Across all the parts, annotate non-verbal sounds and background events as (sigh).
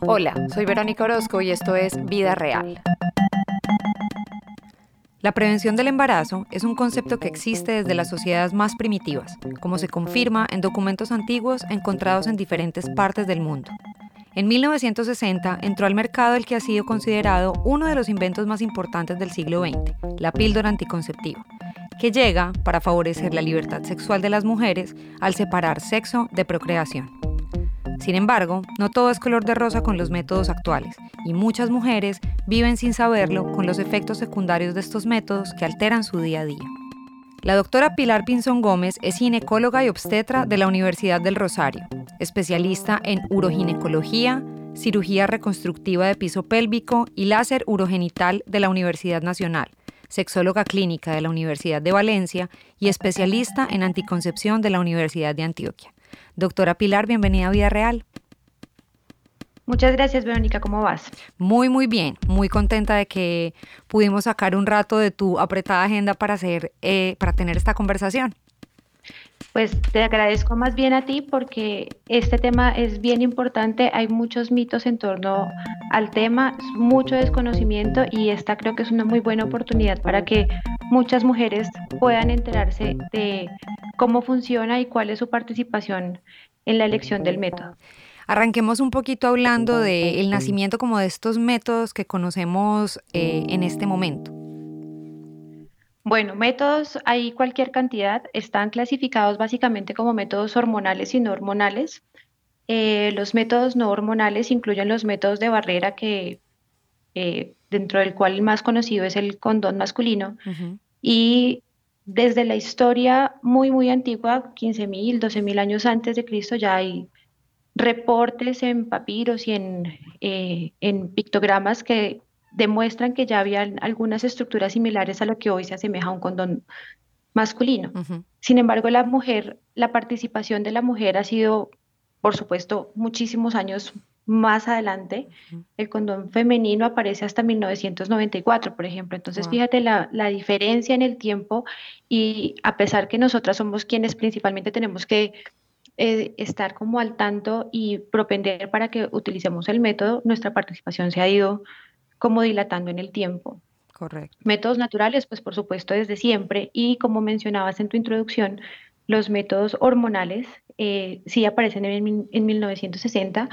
Hola, soy Verónica Orozco y esto es Vida Real. La prevención del embarazo es un concepto que existe desde las sociedades más primitivas, como se confirma en documentos antiguos encontrados en diferentes partes del mundo. En 1960 entró al mercado el que ha sido considerado uno de los inventos más importantes del siglo XX, la píldora anticonceptiva, que llega para favorecer la libertad sexual de las mujeres al separar sexo de procreación. Sin embargo, no todo es color de rosa con los métodos actuales, y muchas mujeres viven sin saberlo con los efectos secundarios de estos métodos que alteran su día a día. La doctora Pilar Pinzón Gómez es ginecóloga y obstetra de la Universidad del Rosario, especialista en uroginecología, cirugía reconstructiva de piso pélvico y láser urogenital de la Universidad Nacional, sexóloga clínica de la Universidad de Valencia y especialista en anticoncepción de la Universidad de Antioquia. Doctora Pilar, bienvenida a Vida Real. Muchas gracias, Verónica. ¿Cómo vas? Muy, muy bien. Muy contenta de que pudimos sacar un rato de tu apretada agenda para hacer, eh, para tener esta conversación. Pues te agradezco más bien a ti porque este tema es bien importante. Hay muchos mitos en torno al tema, mucho desconocimiento y esta creo que es una muy buena oportunidad para que muchas mujeres puedan enterarse de cómo funciona y cuál es su participación en la elección del método. Arranquemos un poquito hablando del nacimiento como de estos métodos que conocemos eh, en este momento. Bueno, métodos hay cualquier cantidad, están clasificados básicamente como métodos hormonales y no hormonales. Eh, los métodos no hormonales incluyen los métodos de barrera que eh, dentro del cual el más conocido es el condón masculino y desde la historia muy muy antigua, 15.000, 12.000 años antes de Cristo ya hay reportes en papiros y en, eh, en pictogramas que demuestran que ya había algunas estructuras similares a lo que hoy se asemeja a un condón masculino. Sin embargo, la mujer, la participación de la mujer ha sido, por supuesto, muchísimos años más adelante. El condón femenino aparece hasta 1994, por ejemplo. Entonces, fíjate la, la, diferencia en el tiempo y a pesar que nosotras somos quienes principalmente tenemos que eh, estar como al tanto y propender para que utilicemos el método, nuestra participación se ha ido como dilatando en el tiempo. Correcto. Métodos naturales, pues por supuesto desde siempre y como mencionabas en tu introducción, los métodos hormonales eh, sí aparecen en, en 1960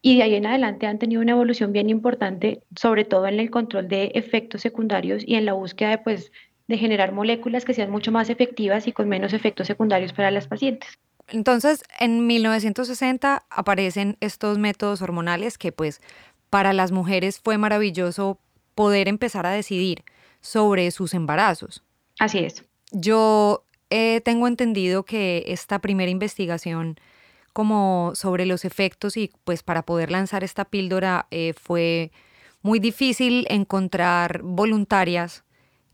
y de ahí en adelante han tenido una evolución bien importante, sobre todo en el control de efectos secundarios y en la búsqueda de, pues, de generar moléculas que sean mucho más efectivas y con menos efectos secundarios para las pacientes. Entonces, en 1960 aparecen estos métodos hormonales que pues para las mujeres fue maravilloso poder empezar a decidir sobre sus embarazos. Así es. Yo eh, tengo entendido que esta primera investigación como sobre los efectos y pues para poder lanzar esta píldora eh, fue muy difícil encontrar voluntarias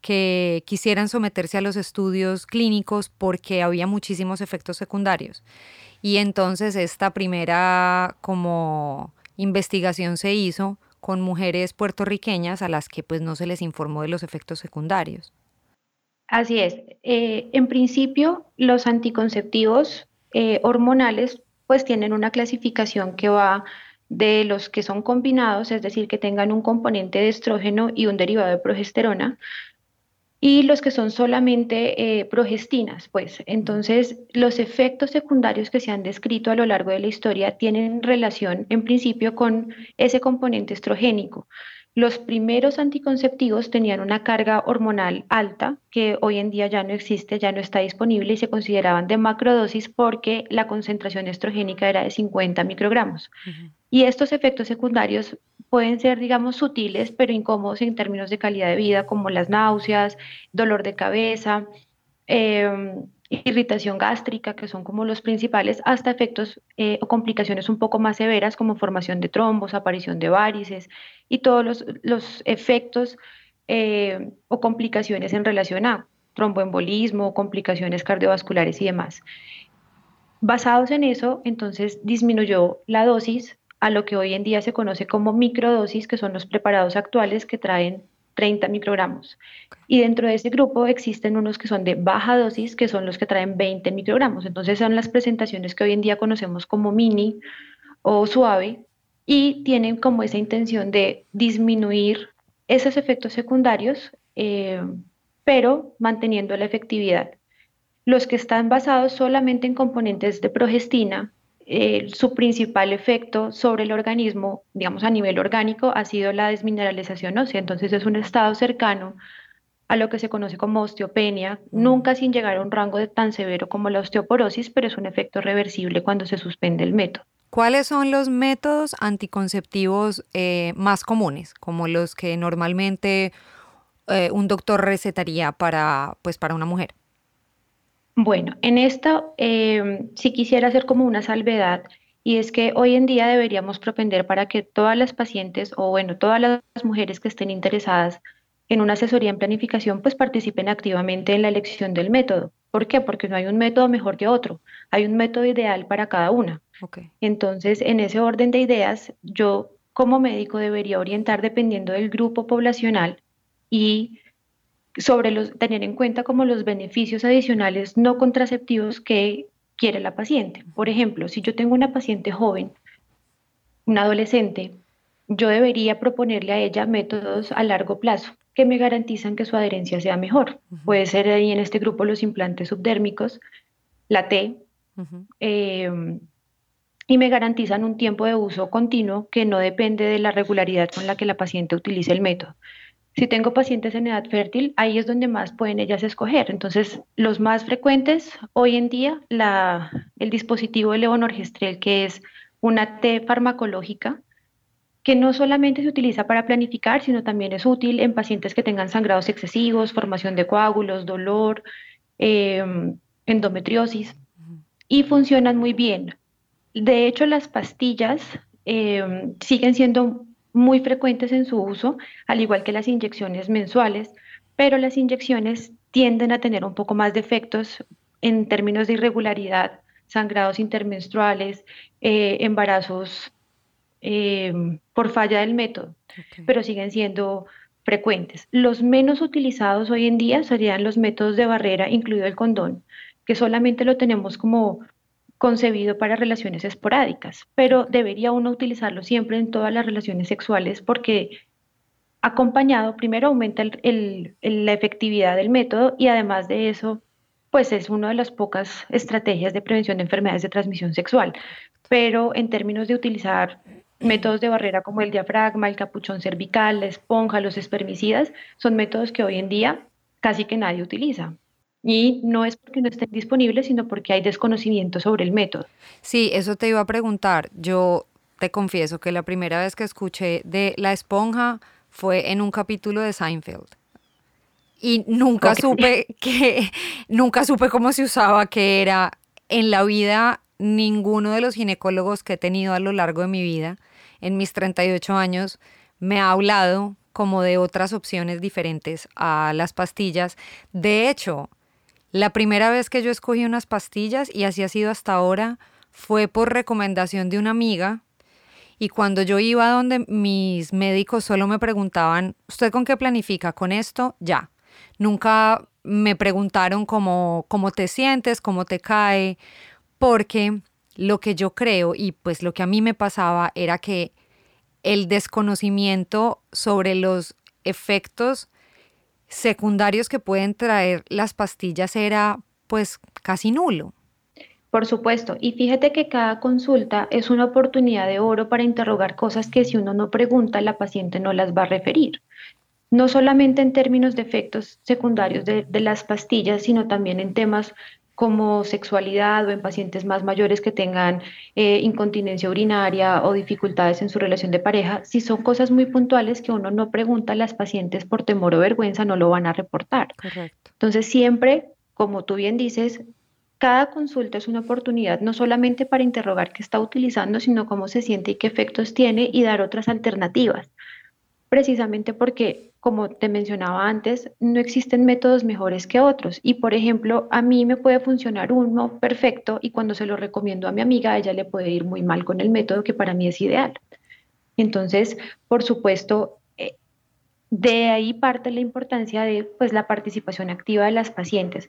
que quisieran someterse a los estudios clínicos porque había muchísimos efectos secundarios. Y entonces esta primera como investigación se hizo con mujeres puertorriqueñas a las que pues no se les informó de los efectos secundarios. Así es. Eh, en principio, los anticonceptivos eh, hormonales pues tienen una clasificación que va de los que son combinados, es decir, que tengan un componente de estrógeno y un derivado de progesterona, y los que son solamente eh, progestinas, pues. Entonces, los efectos secundarios que se han descrito a lo largo de la historia tienen relación, en principio, con ese componente estrogénico. Los primeros anticonceptivos tenían una carga hormonal alta, que hoy en día ya no existe, ya no está disponible y se consideraban de macrodosis porque la concentración estrogénica era de 50 microgramos. Y estos efectos secundarios pueden ser, digamos, sutiles, pero incómodos en términos de calidad de vida, como las náuseas, dolor de cabeza, em, irritación gástrica, que son como los principales, hasta efectos eh, o complicaciones un poco más severas, como formación de trombos, aparición de varices y todos los, efectos eh, o complicaciones en relación a tromboembolismo, complicaciones cardiovasculares y demás. Basados en eso, entonces disminuyó la dosis a lo que hoy en día se conoce como microdosis, que son los preparados actuales que traen 30 microgramos. Y dentro de ese grupo existen unos que son de baja dosis, que son los que traen 20 microgramos. Entonces son las presentaciones que hoy en día conocemos como mini o suave y tienen como esa intención de disminuir esos efectos secundarios, eh, pero manteniendo la efectividad. Los que están basados solamente en componentes de progestina, eh, su principal efecto sobre el organismo, digamos a nivel orgánico, ha sido la desmineralización ósea. Entonces es un estado cercano a lo que se conoce como osteopenia, mm. nunca sin llegar a un rango de tan severo como la osteoporosis, pero es un efecto reversible cuando se suspende el método. ¿Cuáles son los métodos anticonceptivos eh, más comunes, como los que normalmente eh, un doctor recetaría para, pues, para una mujer? Bueno, en esto em, sí quisiera hacer como una salvedad y es que hoy en día deberíamos propender para que todas las pacientes o bueno, todas las mujeres que estén interesadas en una asesoría en planificación pues participen activamente en la elección del método. ¿Por qué? Porque no hay un método mejor que otro, hay un método ideal para cada una. Entonces, en ese orden de ideas, yo como médico debería orientar dependiendo del grupo poblacional y sobre los, tener en cuenta como los beneficios adicionales no contraceptivos que quiere la paciente. Por ejemplo, si yo tengo una paciente joven, una adolescente, yo debería proponerle a ella métodos a largo plazo que me garantizan que su adherencia sea mejor. Puede ser ahí en este grupo los implantes subdérmicos, la T, em, y me garantizan un tiempo de uso continuo que no depende de la regularidad con la que la paciente utilice el método. Si tengo pacientes en edad fértil, ahí es donde más pueden ellas escoger. Entonces, los más frecuentes hoy en día, el dispositivo de levonorgestrel, que es una T farmacológica, que no solamente se utiliza para planificar, sino también es útil en pacientes que tengan sangrados excesivos, formación de coágulos, dolor, em, endometriosis, y funcionan muy bien. De hecho, las pastillas em, siguen siendo muy frecuentes en su uso, al igual que las inyecciones mensuales, pero las inyecciones tienden a tener un poco más de efectos en términos de irregularidad, sangrados intermenstruales, eh, embarazos eh, por falla del método, pero siguen siendo frecuentes. Los menos utilizados hoy en día serían los métodos de barrera, incluido el condón, que solamente lo tenemos como concebido para relaciones esporádicas, pero debería uno utilizarlo siempre en todas las relaciones sexuales porque acompañado primero aumenta la efectividad del método y además de eso, pues es una de las pocas estrategias de prevención de enfermedades de transmisión sexual. Pero en términos de utilizar métodos de barrera como el diafragma, el capuchón cervical, la esponja, los espermicidas, son métodos que hoy en día casi que nadie utiliza. Y no es porque no estén disponibles, sino porque hay desconocimiento sobre el método. Sí, eso te iba a preguntar. Yo te confieso que la primera vez que escuché de la esponja fue en un capítulo de Seinfeld. Y nunca supe que, (laughs) nunca supe cómo se usaba, que era en la vida ninguno de los ginecólogos que he tenido a lo largo de mi vida, en mis 38 años, me ha hablado como de otras opciones diferentes a las pastillas. De hecho, la primera vez que yo escogí unas pastillas, y así ha sido hasta ahora, fue por recomendación de una amiga. Y cuando yo iba donde mis médicos solo me preguntaban, ¿usted con qué planifica? ¿Con esto? Ya. Nunca me preguntaron cómo, cómo te sientes, cómo te cae, porque lo que yo creo y pues lo que a mí me pasaba era que el desconocimiento sobre los efectos secundarios que pueden traer las pastillas era pues casi nulo. Por supuesto, y fíjate que cada consulta es una oportunidad de oro para interrogar cosas que si uno no pregunta, la paciente no las va a referir. No solamente en términos de efectos secundarios de, de las pastillas, sino también en temas como sexualidad o en pacientes más mayores que tengan eh, incontinencia urinaria o dificultades en su relación de pareja, si son cosas muy puntuales que uno no pregunta a las pacientes por temor o vergüenza, no lo van a reportar. Entonces, siempre, como tú bien dices, cada consulta es una oportunidad no solamente para interrogar qué está utilizando, sino cómo se siente y qué efectos tiene y dar otras alternativas. Precisamente porque como te mencionaba antes, no existen métodos mejores que otros. Y por ejemplo, a mí me puede funcionar uno perfecto y cuando se lo recomiendo a mi amiga, ella le puede ir muy mal con el método que para mí es ideal. Entonces, por supuesto, eh, de ahí parte la importancia de pues, la participación activa de las pacientes.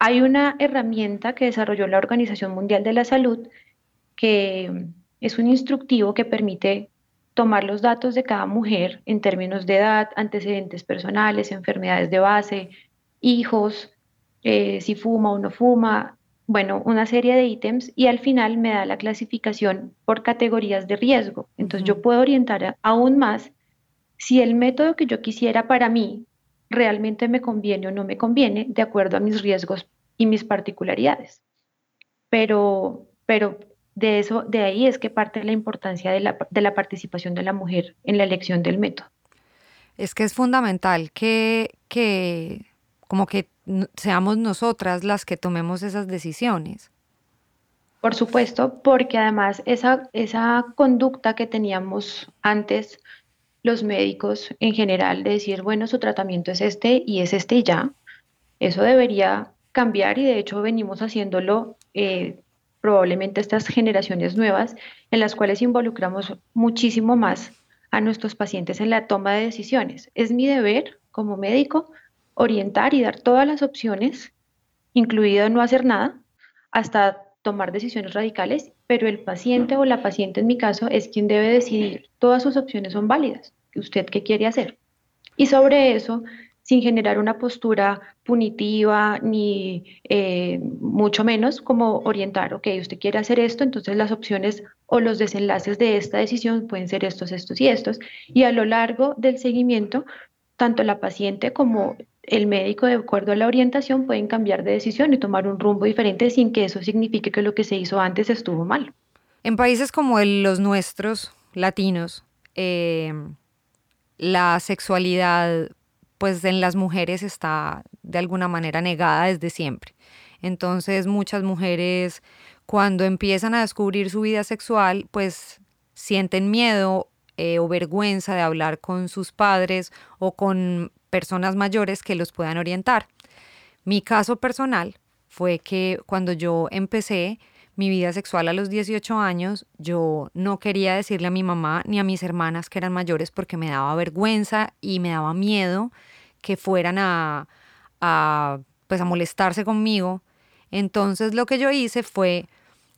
Hay una herramienta que desarrolló la Organización Mundial de la Salud que es un instructivo que permite tomar los datos de cada mujer en términos de edad, antecedentes personales, enfermedades de base, hijos, eh, si fuma o no fuma, bueno, una serie de ítems y al final me da la clasificación por categorías de riesgo. Entonces yo puedo orientar aún más si el método que yo quisiera para mí realmente me conviene o no me conviene de acuerdo a mis riesgos y mis particularidades. Pero, pero de eso, de ahí es que parte la importancia de la, de la participación de la mujer en la elección del método. Es que es fundamental que, que como que seamos nosotras las que tomemos esas decisiones. Por supuesto, porque además esa, esa conducta que teníamos antes los médicos en general de decir, bueno, su tratamiento es este y es este y ya, eso debería cambiar y de hecho venimos haciéndolo eh, probablemente estas generaciones nuevas en las cuales involucramos muchísimo más a nuestros pacientes en la toma de decisiones. Es mi deber como médico orientar y dar todas las opciones, incluido no hacer nada, hasta tomar decisiones radicales, pero el paciente o la paciente en mi caso es quien debe decidir. Todas sus opciones son válidas. ¿Usted qué quiere hacer? Y sobre eso sin generar una postura punitiva ni eh, mucho menos como orientar, ok, usted quiere hacer esto, entonces las opciones o los desenlaces de esta decisión pueden ser estos, estos y estos. Y a lo largo del seguimiento, tanto la paciente como el médico, de acuerdo a la orientación, pueden cambiar de decisión y tomar un rumbo diferente sin que eso signifique que lo que se hizo antes estuvo mal. En países como los nuestros, latinos, eh, la sexualidad pues en las mujeres está de alguna manera negada desde siempre. Entonces muchas mujeres cuando empiezan a descubrir su vida sexual, pues sienten miedo eh, o vergüenza de hablar con sus padres o con personas mayores que los puedan orientar. Mi caso personal fue que cuando yo empecé mi vida sexual a los 18 años, yo no quería decirle a mi mamá ni a mis hermanas que eran mayores porque me daba vergüenza y me daba miedo que fueran a, pues a molestarse conmigo. Entonces lo que yo hice fue,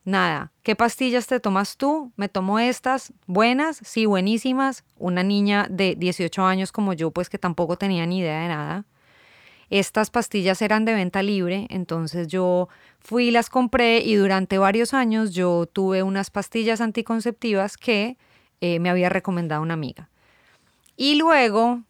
nada, ¿qué pastillas te tomas tú? Me tomo estas, buenas, sí, buenísimas. Una niña de 18 años como yo, pues que tampoco tenía ni idea de nada. Estas pastillas eran de venta libre, entonces yo fui y las compré y durante varios años yo tuve unas pastillas anticonceptivas que eh, me había recomendado una amiga. Y luego,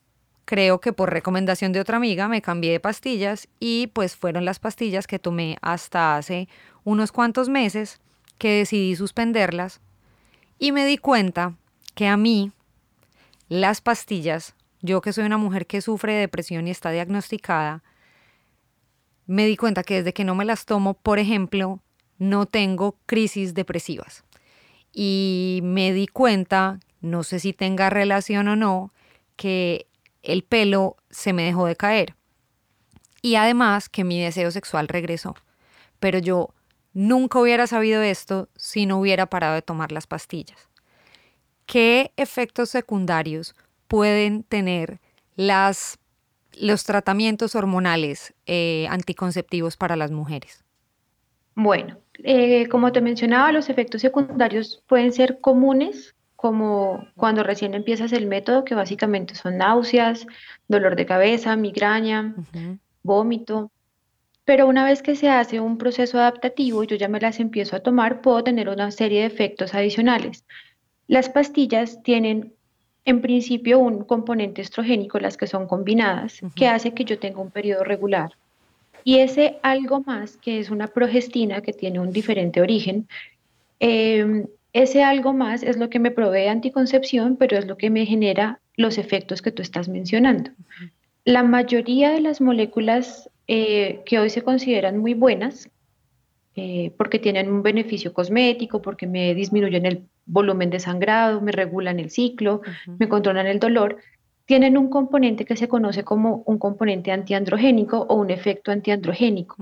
creo que por recomendación de otra amiga, me cambié de pastillas y pues fueron las pastillas que tomé hasta hace unos cuantos meses que decidí suspenderlas y me di cuenta que a mí las pastillas yo que soy una mujer que sufre de depresión y está diagnosticada, me di cuenta que desde que no me las tomo, por ejemplo, no tengo crisis depresivas. Y me di cuenta, no sé si tenga relación o no, que el pelo se me dejó de caer. Y además que mi deseo sexual regresó. Pero yo nunca hubiera sabido esto si no hubiera parado de tomar las pastillas. ¿Qué efectos secundarios pueden tener las, los tratamientos hormonales eh, anticonceptivos para las mujeres? Bueno, eh, como te mencionaba, los efectos secundarios pueden ser comunes, como cuando recién empiezas el método, que básicamente son náuseas, dolor de cabeza, migraña, vómito. Pero una vez que se hace un proceso adaptativo y yo ya me las empiezo a tomar, puedo tener una serie de efectos adicionales. Las pastillas tienen en principio un componente estrogénico, las que son combinadas, que hace que yo tenga un periodo regular. Y ese algo más, que es una progestina que tiene un diferente origen, em, ese algo más es lo que me provee anticoncepción, pero es lo que me genera los efectos que tú estás mencionando. La mayoría de las moléculas eh, que hoy se consideran muy buenas, eh, porque tienen un beneficio cosmético, porque me disminuyen el volumen de sangrado, me regulan el ciclo, me controlan el dolor, tienen un componente que se conoce como un componente antiandrogénico o un efecto antiandrogénico.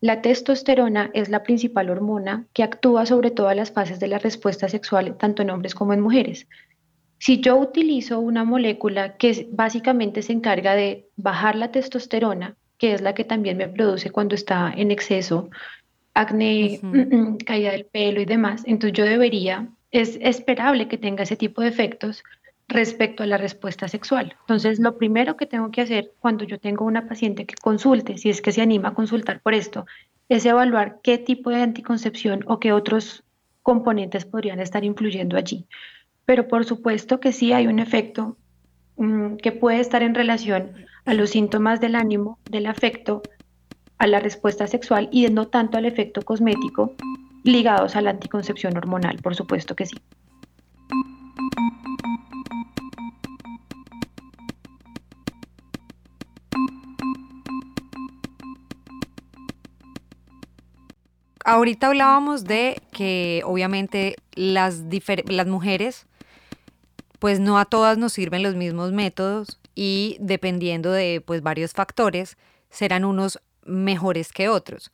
La testosterona es la principal hormona que actúa sobre todas las fases de la respuesta sexual, tanto en hombres como en mujeres. Si yo utilizo una molécula que básicamente se encarga de bajar la testosterona, que es la que también me produce cuando está en exceso, acné, (clears throat) caída del pelo y demás, entonces yo debería, es esperable que tenga ese tipo de efectos respecto a la respuesta sexual. Entonces, lo primero que tengo que hacer cuando yo tengo una paciente que consulte, si es que se anima a consultar por esto, es evaluar qué tipo de anticoncepción o qué otros componentes podrían estar influyendo allí. Pero por supuesto que sí hay un efecto mm, que puede estar en relación a los síntomas del ánimo, del afecto, a la respuesta sexual y no tanto al efecto cosmético ligados a la anticoncepción hormonal, por supuesto que sí. Ahorita hablábamos de que obviamente las, mujeres, pues no a todas nos sirven los mismos métodos y dependiendo de pues varios factores, serán unos mejores que otros.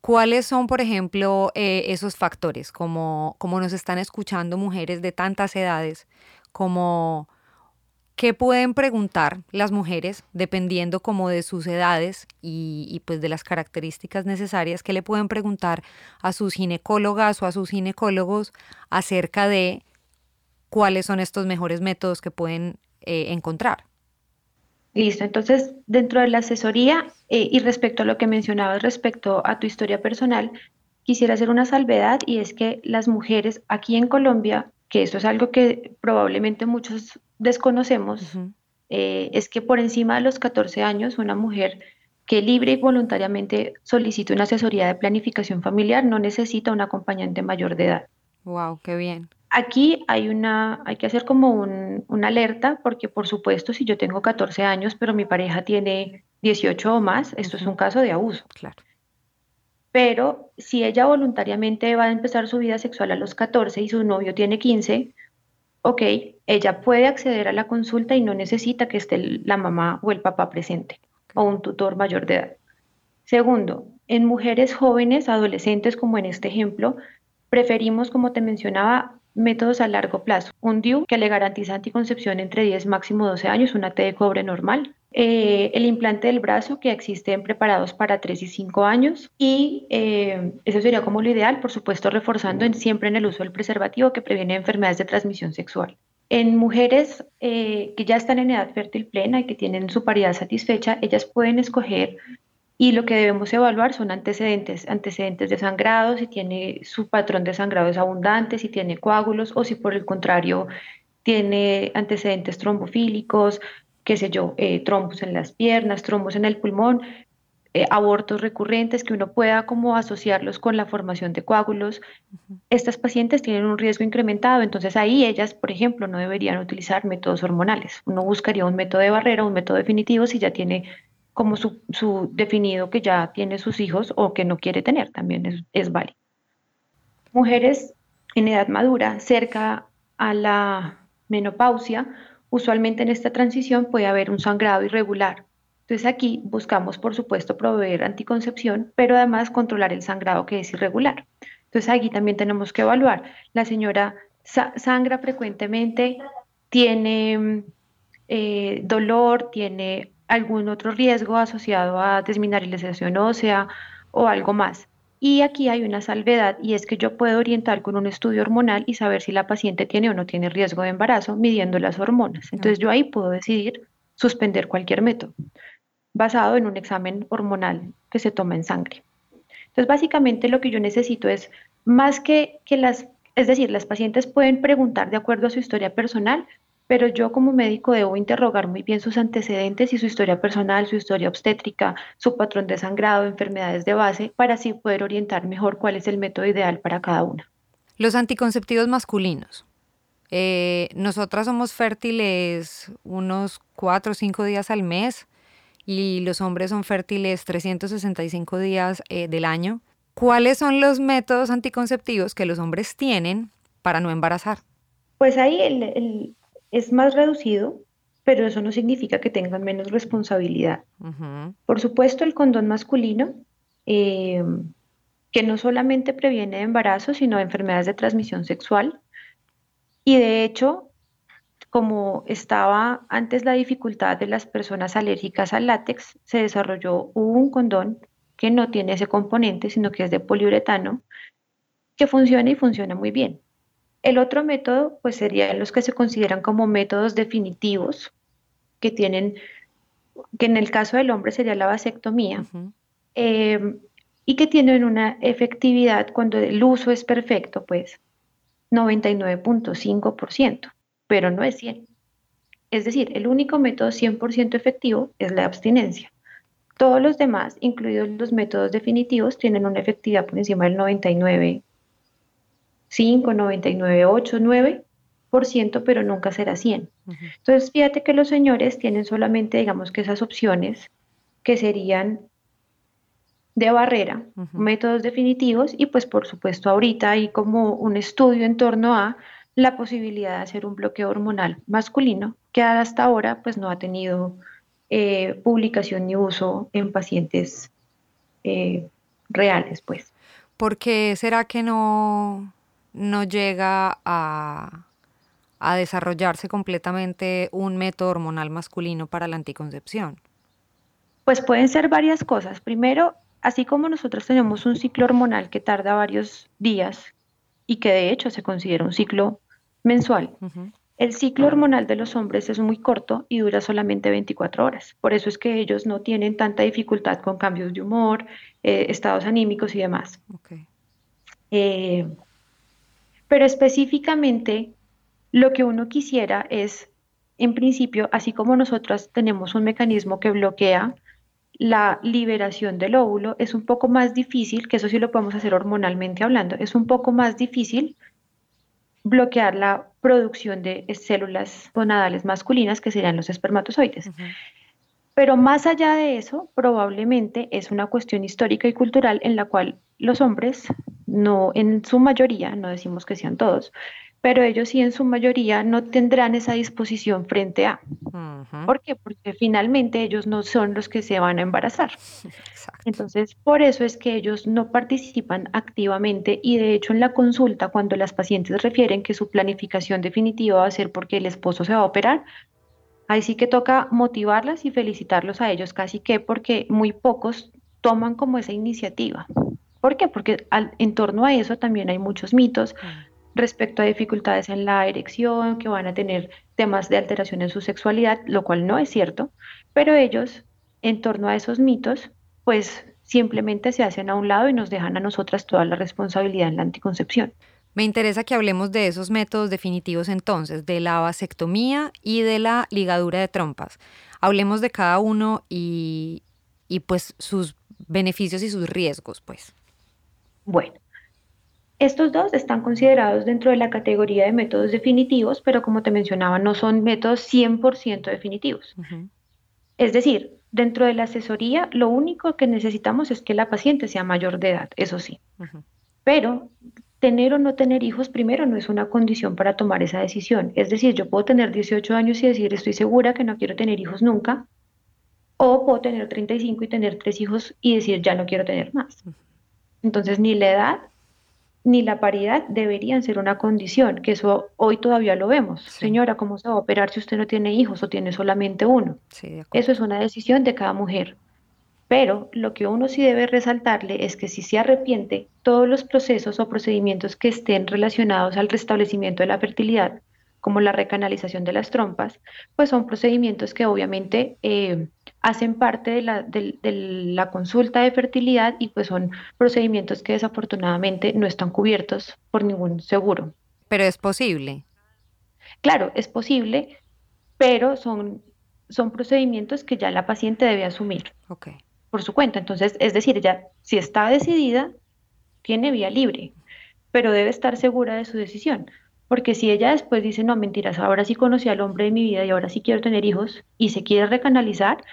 ¿Cuáles son, por ejemplo, eh, esos factores? Como, como nos están escuchando mujeres de tantas edades, como ¿Qué pueden preguntar las mujeres dependiendo como de sus edades y, pues de las características necesarias? ¿Qué le pueden preguntar a sus ginecólogas o a sus ginecólogos acerca de cuáles son estos mejores métodos que pueden eh, encontrar? Listo, entonces dentro de la asesoría eh, y respecto a lo que mencionabas respecto a tu historia personal, quisiera hacer una salvedad y es que las mujeres aquí en Colombia, que esto es algo que probablemente muchos desconocemos eh, es que por encima de los 14 años, una mujer que libre y voluntariamente solicite una asesoría de planificación familiar no necesita un acompañante mayor de edad. Wow, qué bien. Aquí hay una, hay que hacer como un, una alerta, porque por supuesto, si yo tengo 14 años, pero mi pareja tiene 18 o más, esto es un caso de abuso. Claro. Pero si ella voluntariamente va a empezar su vida sexual a los 14 y su novio tiene 15, ok, ella puede acceder a la consulta y no necesita que esté la mamá o el papá presente o un tutor mayor de edad. Segundo, en mujeres jóvenes, adolescentes, como en este ejemplo, preferimos, como te mencionaba, métodos a largo plazo. Un DIU que le garantiza anticoncepción entre 10 máximo 12 años, una T de cobre normal, eh, el implante del brazo que existen preparados para 3 y 5 años y eh, eso sería como lo ideal, por supuesto reforzando siempre en el uso del preservativo que previene enfermedades de transmisión sexual. En mujeres eh, que ya están en edad fértil plena y que tienen su paridad satisfecha, ellas pueden escoger y lo que debemos evaluar son antecedentes, antecedentes de sangrado, si tiene su patrón de sangrado es abundante, si tiene coágulos o si por el contrario tiene antecedentes trombofílicos, qué sé yo, eh, trombos en las piernas, trombos en el pulmón, eh, abortos recurrentes que uno pueda como asociarlos con la formación de coágulos. Estas pacientes tienen un riesgo incrementado, entonces ahí ellas, por ejemplo, no deberían utilizar métodos hormonales. Uno buscaría un método de barrera, un método definitivo si ya tiene como su, definido que ya tiene sus hijos o que no quiere tener, también es, válido. Mujeres en edad madura, cerca a la menopausia, Usualmente en esta transición puede haber un sangrado irregular. Entonces aquí buscamos, por supuesto, proveer anticoncepción, pero además controlar el sangrado que es irregular. Entonces aquí también tenemos que evaluar. La señora sangra frecuentemente, tiene eh, dolor, tiene algún otro riesgo asociado a desmineralización ósea o algo más. Y aquí hay una salvedad y es que yo puedo orientar con un estudio hormonal y saber si la paciente tiene o no tiene riesgo de embarazo midiendo las hormonas. Entonces yo ahí puedo decidir suspender cualquier método basado en un examen hormonal que se toma en sangre. Entonces básicamente lo que yo necesito es más que, que las, es decir, las pacientes pueden preguntar de acuerdo a su historia personal, pero yo como médico debo interrogar muy bien sus antecedentes y su historia personal, su historia obstétrica, su patrón de sangrado, enfermedades de base, para así poder orientar mejor cuál es el método ideal para cada una. Los anticonceptivos masculinos. Eh, nosotras somos fértiles unos 4 o 5 días al mes y los hombres son fértiles 365 días eh, del año. ¿Cuáles son los métodos anticonceptivos que los hombres tienen para no embarazar? Pues ahí el, es más reducido, pero eso no significa que tengan menos responsabilidad. Por supuesto, el condón masculino, eh, que no solamente previene embarazo, sino enfermedades de transmisión sexual. Y de hecho, como estaba antes la dificultad de las personas alérgicas al látex, se desarrolló un condón que no tiene ese componente, sino que es de poliuretano, que funciona y funciona muy bien. El otro método, pues serían los que se consideran como métodos definitivos, que tienen, que en el caso del hombre sería la vasectomía, em, y que tienen una efectividad cuando el uso es perfecto, pues 99.5%, pero no es 100. Es decir, el único método 100% efectivo es la abstinencia. Todos los demás, incluidos los métodos definitivos, tienen una efectividad por encima del 99 5, 99, 8, 9%, pero nunca será 100. Entonces, fíjate que los señores tienen solamente, digamos que esas opciones que serían de barrera, métodos definitivos y pues por supuesto ahorita hay como un estudio en torno a la posibilidad de hacer un bloqueo hormonal masculino que hasta ahora pues no ha tenido eh, publicación ni uso en pacientes eh, reales pues. ¿Por qué será que no, no llega a, desarrollarse completamente un método hormonal masculino para la anticoncepción? Pues pueden ser varias cosas. Primero, así como nosotros tenemos un ciclo hormonal que tarda varios días y que de hecho se considera un ciclo mensual, el ciclo hormonal de los hombres es muy corto y dura solamente 24 horas. Por eso es que ellos no tienen tanta dificultad con cambios de humor, eh, estados anímicos y demás. Eh, pero específicamente lo que uno quisiera es, en principio, así como nosotras tenemos un mecanismo que bloquea la liberación del óvulo, es un poco más difícil, que eso sí lo podemos hacer hormonalmente hablando, es un poco más difícil bloquear la producción de células gonadales masculinas, que serían los espermatozoides. Pero más allá de eso, probablemente es una cuestión histórica y cultural en la cual los hombres, no en su mayoría, no decimos que sean todos, pero ellos sí en su mayoría no tendrán esa disposición frente a. ¿Por qué? Porque finalmente ellos no son los que se van a embarazar. (laughs) Entonces, por eso es que ellos no participan activamente y de hecho en la consulta, cuando las pacientes refieren que su planificación definitiva va a ser porque el esposo se va a operar, Ahí sí que toca motivarlas y felicitarlos a ellos casi que porque muy pocos toman como esa iniciativa. ¿Por qué? Porque en torno a eso también hay muchos mitos respecto a dificultades en la erección, que van a tener temas de alteración en su sexualidad, lo cual no es cierto, pero ellos en torno a esos mitos, pues simplemente se hacen a un lado y nos dejan a nosotras toda la responsabilidad en la anticoncepción. Me interesa que hablemos de esos métodos definitivos entonces, de la vasectomía y de la ligadura de trompas. Hablemos de cada uno y, pues sus beneficios y sus riesgos, pues. Bueno, estos dos están considerados dentro de la categoría de métodos definitivos, pero como te mencionaba, no son métodos 100% definitivos. Es decir, dentro de la asesoría, lo único que necesitamos es que la paciente sea mayor de edad, eso sí. Pero tener o no tener hijos primero no es una condición para tomar esa decisión. Es decir, yo puedo tener 18 años y decir estoy segura que no quiero tener hijos nunca, o puedo tener 35 y tener tres hijos y decir ya no quiero tener más. Entonces, ni la edad ni la paridad deberían ser una condición, que eso hoy todavía lo vemos. Señora, ¿cómo se va a operar si usted no tiene hijos o tiene solamente uno? eso es una decisión de cada mujer. Pero lo que uno sí debe resaltarle es que si se arrepiente, todos los procesos o procedimientos que estén relacionados al restablecimiento de la fertilidad, como la recanalización de las trompas, pues son procedimientos que obviamente eh, hacen parte de la, de la, consulta de fertilidad y pues son procedimientos que desafortunadamente no están cubiertos por ningún seguro. Pero es posible. Claro, es posible, pero son, son procedimientos que ya la paciente debe asumir. Okay por su cuenta. Entonces, es decir, ella, si está decidida, tiene vía libre, pero debe estar segura de su decisión. Porque si ella después dice, no, mentiras, ahora sí conocí al hombre de mi vida y ahora sí quiero tener hijos y se quiere recanalizar,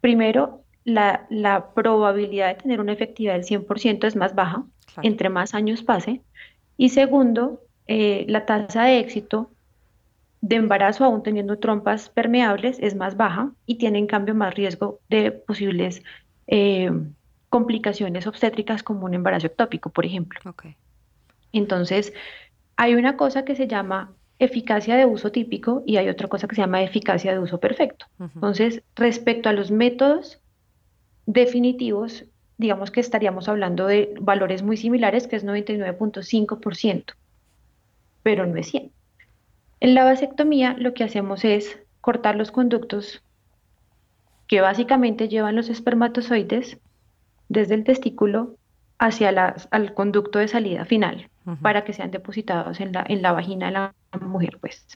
primero, la, probabilidad de tener una efectividad del 100% es más baja, entre más años pase. Y segundo, eh, la tasa de éxito de embarazo, aún teniendo trompas permeables, es más baja y tiene en cambio más riesgo de posibles eh, complicaciones obstétricas como un embarazo ectópico, por ejemplo. Entonces, hay una cosa que se llama eficacia de uso típico y hay otra cosa que se llama eficacia de uso perfecto. Entonces, respecto a los métodos definitivos, digamos que estaríamos hablando de valores muy similares, que es 99.5%, pero no es 100. En la vasectomía lo que hacemos es cortar los conductos que básicamente llevan los espermatozoides desde el testículo hacia la, al conducto de salida final para que sean depositados en la, en la vagina de la mujer. Pues.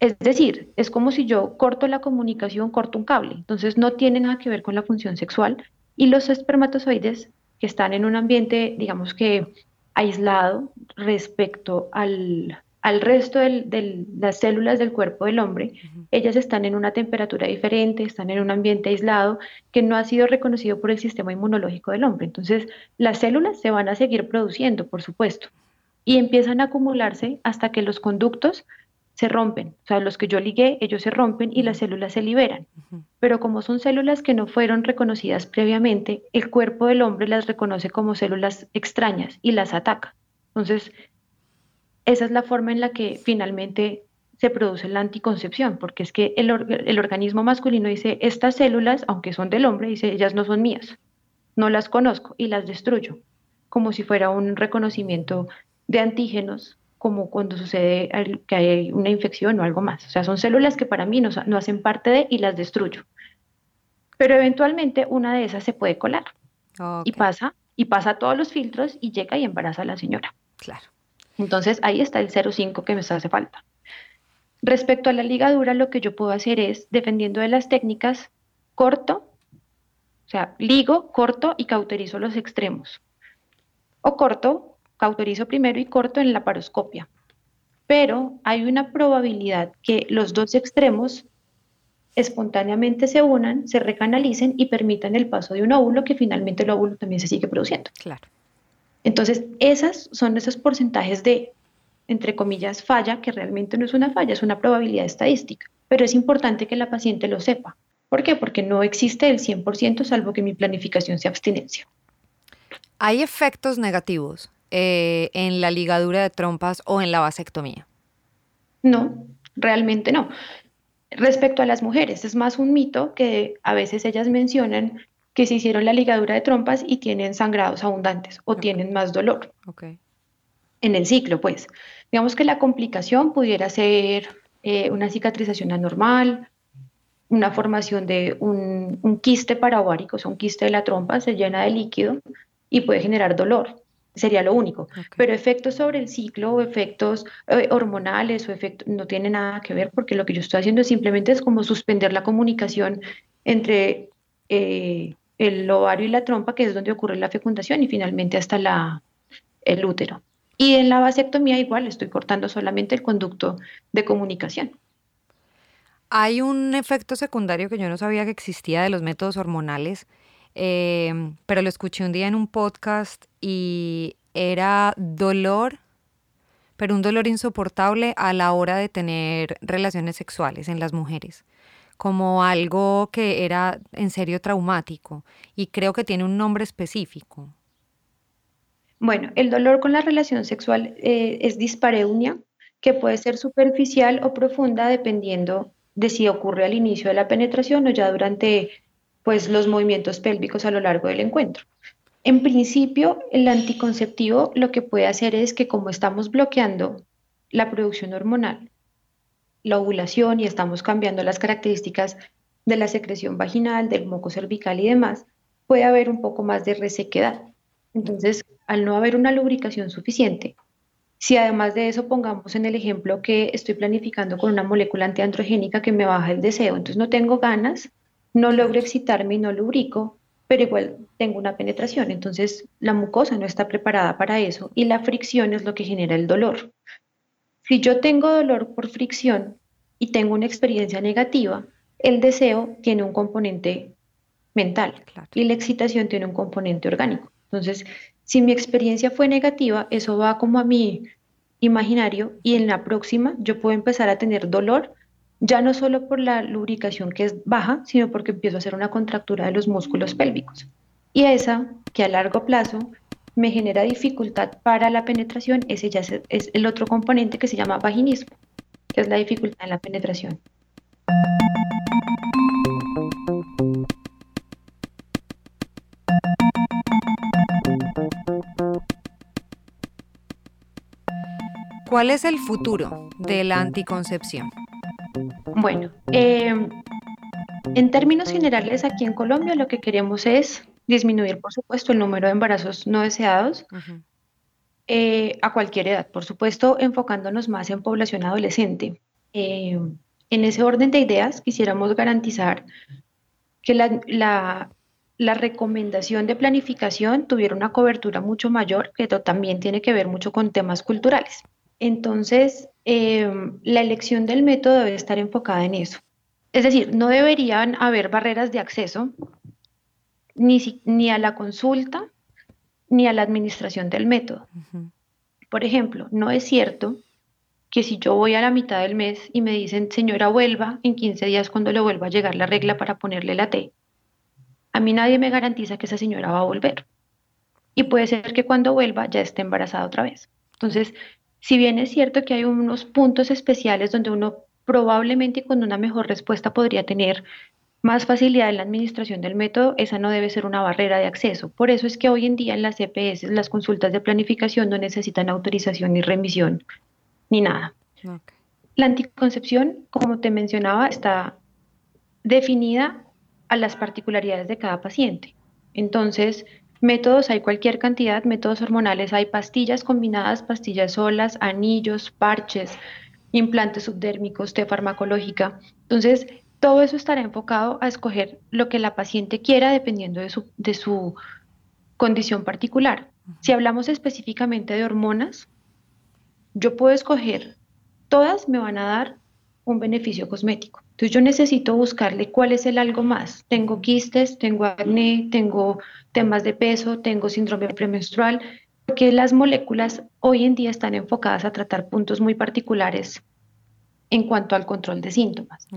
Es decir, es como si yo corto la comunicación, corto un cable. Entonces no tiene nada que ver con la función sexual. Y los espermatozoides que están en un ambiente, digamos que aislado respecto al, al resto de las células del cuerpo del hombre, ellas están en una temperatura diferente, están en un ambiente aislado que no ha sido reconocido por el sistema inmunológico del hombre. Entonces, las células se van a seguir produciendo, por supuesto, y empiezan a acumularse hasta que los conductos se rompen. O sea, los que yo ligué, ellos se rompen y las células se liberan. Pero como son células que no fueron reconocidas previamente, el cuerpo del hombre las reconoce como células extrañas y las ataca. Entonces, esa es la forma en la que finalmente se produce la anticoncepción, porque es que el, organismo masculino dice, estas células, aunque son del hombre, dice, ellas no son mías, no las conozco y las destruyo, como si fuera un reconocimiento de antígenos, como cuando sucede que hay una infección o algo más. O sea, son células que para mí no, no hacen parte de y las destruyo. Pero eventualmente una de esas se puede colar y pasa, y pasa todos los filtros y llega y embaraza a la señora. Claro. Entonces ahí está el 0,5 que me hace falta. Respecto a la ligadura, lo que yo puedo hacer es, dependiendo de las técnicas, corto, o sea, ligo, corto y cauterizo los extremos. O corto, cauterizo primero y corto en la paroscopia. Pero hay una probabilidad que los dos extremos espontáneamente se unan, se recanalicen y permitan el paso de un óvulo que finalmente el óvulo también se sigue produciendo. Claro. Entonces, esas son esos porcentajes de, entre comillas, falla, que realmente no es una falla, es una probabilidad estadística. Pero es importante que la paciente lo sepa. ¿Por qué? Porque no existe el 100% salvo que mi planificación sea abstinencia. ¿Hay efectos negativos eh, en la ligadura de trompas o en la vasectomía? No, realmente no. Respecto a las mujeres, es más un mito que a veces ellas mencionan que se hicieron la ligadura de trompas y tienen sangrados abundantes o tienen más dolor. En el ciclo, pues. Digamos que la complicación pudiera ser eh, una cicatrización anormal, una formación de un, quiste paraovárico, o sea, un quiste de la trompa, se llena de líquido y puede generar dolor. Sería lo único. Pero efectos sobre el ciclo o efectos eh, hormonales o efectos no tiene nada que ver porque lo que yo estoy haciendo simplemente es como suspender la comunicación entre eh, el ovario y la trompa, que es donde ocurre la fecundación, y finalmente hasta la, el útero. Y en la vasectomía igual estoy cortando solamente el conducto de comunicación. Hay un efecto secundario que yo no sabía que existía de los métodos hormonales, eh, pero lo escuché un día en un podcast y era dolor, pero un dolor insoportable a la hora de tener relaciones sexuales en las mujeres como algo que era en serio traumático y creo que tiene un nombre específico. Bueno, el dolor con la relación sexual eh, es dispareunia, que puede ser superficial o profunda dependiendo de si ocurre al inicio de la penetración o ya durante pues, los movimientos pélvicos a lo largo del encuentro. En principio, el anticonceptivo lo que puede hacer es que como estamos bloqueando la producción hormonal, la ovulación y estamos cambiando las características de la secreción vaginal, del moco cervical y demás, puede haber un poco más de resequedad. Entonces, al no haber una lubricación suficiente, si además de eso pongamos en el ejemplo que estoy planificando con una molécula antiandrogénica que me baja el deseo, entonces no tengo ganas, no logro excitarme y no lubrico, pero igual tengo una penetración, entonces la mucosa no está preparada para eso y la fricción es lo que genera el dolor. Si yo tengo dolor por fricción y tengo una experiencia negativa, el deseo tiene un componente mental y la excitación tiene un componente orgánico. Entonces, si mi experiencia fue negativa, eso va como a mi imaginario y en la próxima yo puedo empezar a tener dolor, ya no solo por la lubricación que es baja, sino porque empiezo a hacer una contractura de los músculos pélvicos. Y esa, que a largo plazo me genera dificultad para la penetración, ese ya es el otro componente que se llama vaginismo, que es la dificultad en la penetración. ¿Cuál es el futuro de la anticoncepción? Bueno, em, en términos generales aquí en Colombia lo que queremos es disminuir, por supuesto, el número de embarazos no deseados eh, a cualquier edad, por supuesto, enfocándonos más en población adolescente. Em, en ese orden de ideas, quisiéramos garantizar que la, la recomendación de planificación tuviera una cobertura mucho mayor, que también tiene que ver mucho con temas culturales. Entonces, em, la elección del método debe estar enfocada en eso. Es decir, no deberían haber barreras de acceso ni, ni a la consulta ni a la administración del método. Por ejemplo, no es cierto que si yo voy a la mitad del mes y me dicen, señora, vuelva en 15 días cuando le vuelva a llegar la regla para ponerle la T, a mí nadie me garantiza que esa señora va a volver. Y puede ser que cuando vuelva ya esté embarazada otra vez. Entonces, si bien es cierto que hay unos puntos especiales donde uno probablemente con una mejor respuesta podría tener más facilidad en la administración del método, esa no debe ser una barrera de acceso. Por eso es que hoy en día en las CPS las consultas de planificación no necesitan autorización ni remisión ni nada. La anticoncepción, como te mencionaba, está definida a las particularidades de cada paciente. Entonces, Métodos hay cualquier cantidad, métodos hormonales hay pastillas combinadas, pastillas solas, anillos, parches, implantes subdérmicos, té farmacológica. Entonces, todo eso estará enfocado a escoger lo que la paciente quiera dependiendo de su, de su condición particular. Si hablamos específicamente de hormonas, yo puedo escoger, todas me van a dar un beneficio cosmético. Entonces yo necesito buscarle cuál es el algo más. Tengo quistes, tengo acné, tengo temas de peso, tengo síndrome premenstrual, porque las moléculas hoy en día están enfocadas a tratar puntos muy particulares en cuanto al control de síntomas.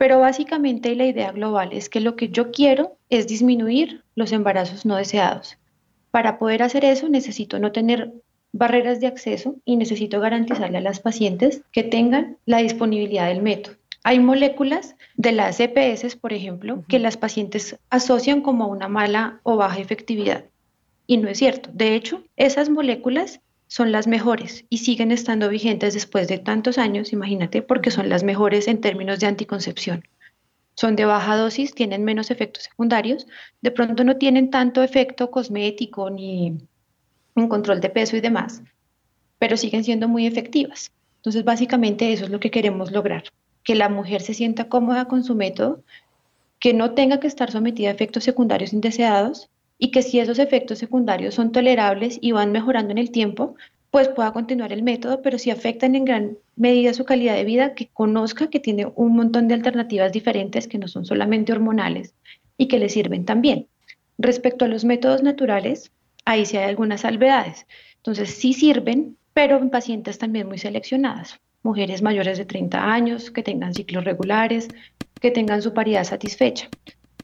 Pero básicamente la idea global es que lo que yo quiero es disminuir los embarazos no deseados. Para poder hacer eso necesito no tener barreras de acceso y necesito garantizarle a las pacientes que tengan la disponibilidad del método. Hay moléculas de las EPS, por ejemplo, que las pacientes asocian como una mala o baja efectividad. Y no es cierto. De hecho, esas moléculas son las mejores y siguen estando vigentes después de tantos años, imagínate, porque son las mejores en términos de anticoncepción. Son de baja dosis, tienen menos efectos secundarios, de pronto no tienen tanto efecto cosmético ni en control de peso y demás, pero siguen siendo muy efectivas. Entonces, básicamente eso es lo que queremos lograr que la mujer se sienta cómoda con su método, que no tenga que estar sometida a efectos secundarios indeseados y que si esos efectos secundarios son tolerables y van mejorando en el tiempo, pues pueda continuar el método, pero si afectan en gran medida su calidad de vida, que conozca que tiene un montón de alternativas diferentes que no son solamente hormonales y que le sirven también. Respecto a los métodos naturales, ahí sí hay algunas salvedades. Entonces sí sirven, pero en pacientes también muy seleccionadas mujeres mayores de 30 años, que tengan ciclos regulares, que tengan su paridad satisfecha.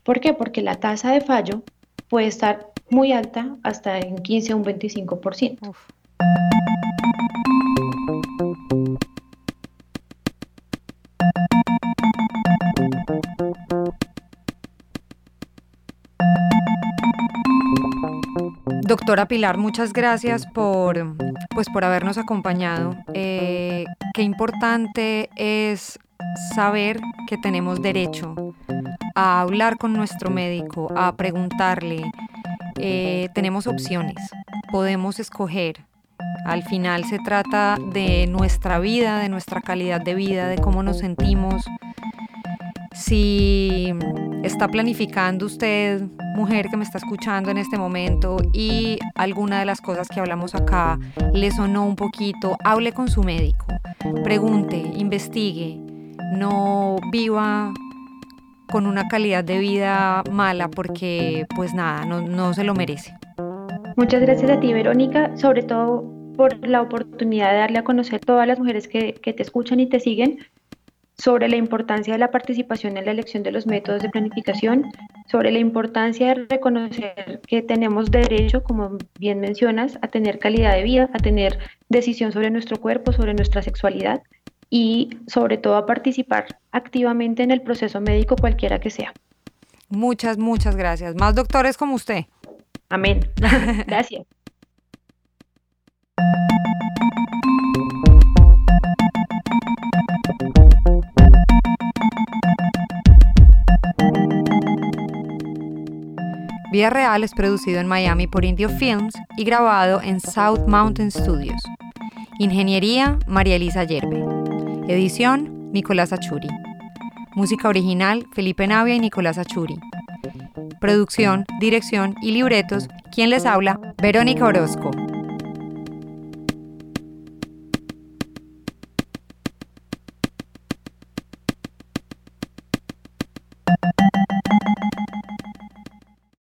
¿Por qué? Porque la tasa de fallo puede estar muy alta, hasta en 15 o un 25%. Doctora Pilar, muchas gracias por, pues, por habernos acompañado. Eh, qué importante es saber que tenemos derecho a hablar con nuestro médico, a preguntarle. Eh, tenemos opciones, podemos escoger. Al final se trata de nuestra vida, de nuestra calidad de vida, de cómo nos sentimos. Si está planificando usted, mujer que me está escuchando en este momento, y alguna de las cosas que hablamos acá le sonó un poquito, hable con su médico, pregunte, investigue, no viva con una calidad de vida mala porque pues nada, no, se lo merece. Muchas gracias a ti, Verónica, sobre todo por la oportunidad de darle a conocer a todas las mujeres que, que te escuchan y te siguen sobre la importancia de la participación en la elección de los métodos de planificación sobre la importancia de reconocer que tenemos derecho, como bien mencionas, a tener calidad de vida, a tener decisión sobre nuestro cuerpo, sobre nuestra sexualidad y sobre todo a participar activamente en el proceso médico cualquiera que sea. Muchas, muchas gracias. Más doctores como usted. Amén. (laughs) gracias. Vía Real es producido en Miami por Indio Films y grabado en South Mountain Studios. Ingeniería, María Elisa Yerbe. Edición, Nicolás Achuri. Música original, Felipe Navia y Nicolás Achuri. Producción, dirección y libretos, quien les habla, Verónica Orozco.